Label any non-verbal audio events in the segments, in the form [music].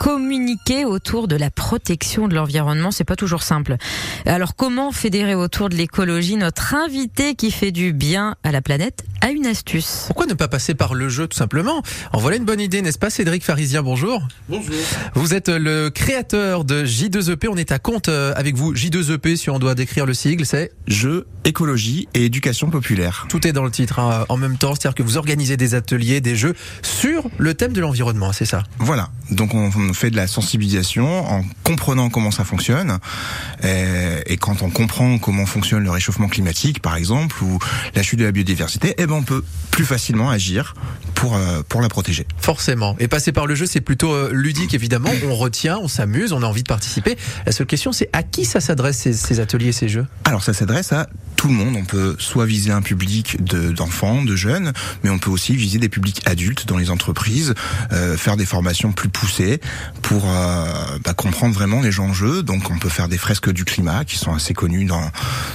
Communiquer autour de la protection de l'environnement, c'est pas toujours simple. Alors comment fédérer autour de l'écologie notre invité qui fait du bien à la planète a une astuce. Pourquoi ne pas passer par le jeu tout simplement? En voilà une bonne idée, n'est-ce pas Cédric Pharisien, bonjour. Bonjour. Vous êtes le créateur de J2EP, on est à compte euh, avec vous. J2EP, si on doit décrire le sigle, c'est Jeux, écologie et éducation populaire. Tout est dans le titre hein, en même temps, c'est-à-dire que vous organisez des ateliers, des jeux sur le thème de l'environnement, c'est ça? Voilà, donc on fait de la sensibilisation en comprenant comment ça fonctionne. Et, et, quand on comprend comment fonctionne le réchauffement climatique, par exemple, ou la chute de la biodiversité, eh ben on peut plus facilement agir pour euh, pour la protéger. Forcément. Et passer par le jeu, c'est plutôt euh, ludique évidemment. On retient, on s'amuse, on a envie de participer. La seule question, c'est à qui ça s'adresse ces, ces ateliers, ces jeux? Alors ça s'adresse à tout le monde. On peut soit viser un public d'enfants, de, jeunes, mais on peut aussi viser des publics adultes dans les entreprises, euh, faire des formations plus poussées pour euh, bah, comprendre vraiment les enjeux. Donc on peut faire des fresques du climat qui sont assez connues dans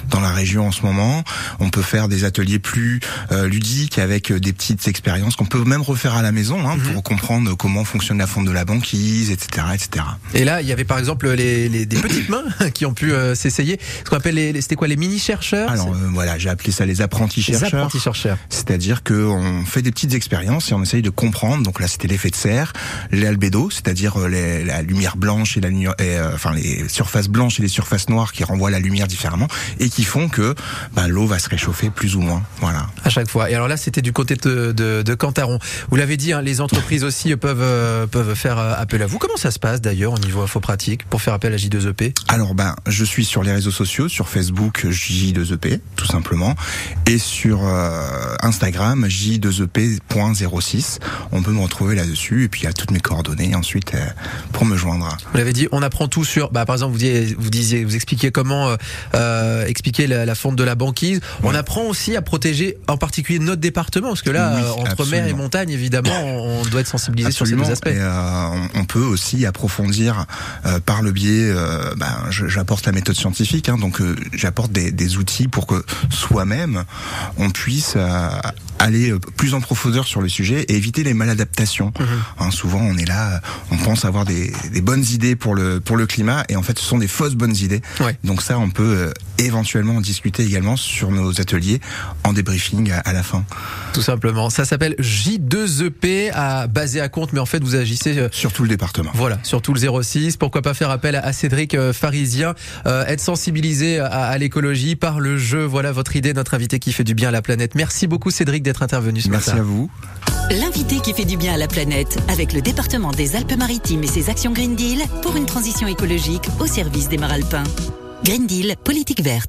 dans la région en ce moment. On peut faire des ateliers plus euh, ludiques avec des petites expériences qu'on peut même refaire à la maison hein, mmh. pour comprendre comment fonctionne la fonte de la banquise, etc., etc. Et là, il y avait par exemple les, les des petites mains [laughs] qui ont pu euh, s'essayer. Ce qu'on appelle les, c'était quoi les mini chercheurs alors euh, voilà, j'ai appelé ça les apprentis chercheurs. Les apprentis chercheurs. C'est-à-dire qu'on fait des petites expériences et on essaye de comprendre. Donc là, c'était l'effet de serre, l'albédo, c'est-à-dire euh, la lumière blanche et la lumière, euh, enfin les surfaces blanches et les surfaces noires qui renvoient la lumière différemment et qui font que bah, l'eau va se réchauffer plus ou moins. Voilà. À chaque fois. Et alors là, c'était du côté de, de, de Cantaron. Vous l'avez dit, hein, les entreprises aussi peuvent euh, peuvent faire appel à vous. Comment ça se passe d'ailleurs au niveau info pratique pour faire appel à J2EP Alors ben, je suis sur les réseaux sociaux, sur Facebook J2EP tout simplement. Et sur euh, Instagram, j2ep.06, on peut me retrouver là-dessus. Et puis il y a toutes mes coordonnées ensuite euh, pour me joindre. Vous l'avez dit, on apprend tout sur. Bah, par exemple, vous disiez, vous disiez, vous expliquiez comment euh, euh expliquer la, la, fonte de la banquise. On apprend aussi à protéger, en particulier notre département, parce que là, oui, entre absolument. mer et montagne, évidemment, on doit être sensibilisé absolument. sur ces deux aspects. Et, on, on, peut aussi approfondir par le biais. Bah, j'apporte la méthode scientifique, hein, donc j'apporte des, des outils pour que soi-même, on puisse euh, aller plus en profondeur sur le sujet et éviter les maladaptations. Mmh. Hein, souvent, on est là, on pense avoir des, des, bonnes idées pour le pour le climat et en fait, ce sont des fausses bonnes idées. Ouais. Donc ça, on peut euh, éventuellement en discuter également sur nos ateliers en débriefing à, à la fin. Tout simplement. Ça s'appelle J2EP à basé à compte, mais en fait, vous agissez euh, sur tout le département. Voilà, sur tout le 06. Pourquoi pas faire appel à Cédric euh, Pharisien, euh, être sensibilisé à, à l'écologie par le jeu. Voilà votre idée, notre invité qui fait du bien à la planète. Merci beaucoup Cédric d'être intervenu ce Merci matin. à vous. L'invité qui fait du bien à la planète avec le département des Alpes-Maritimes et ses actions Green Deal pour une transition écologique au service des Maralpins. Green Deal, politique verte.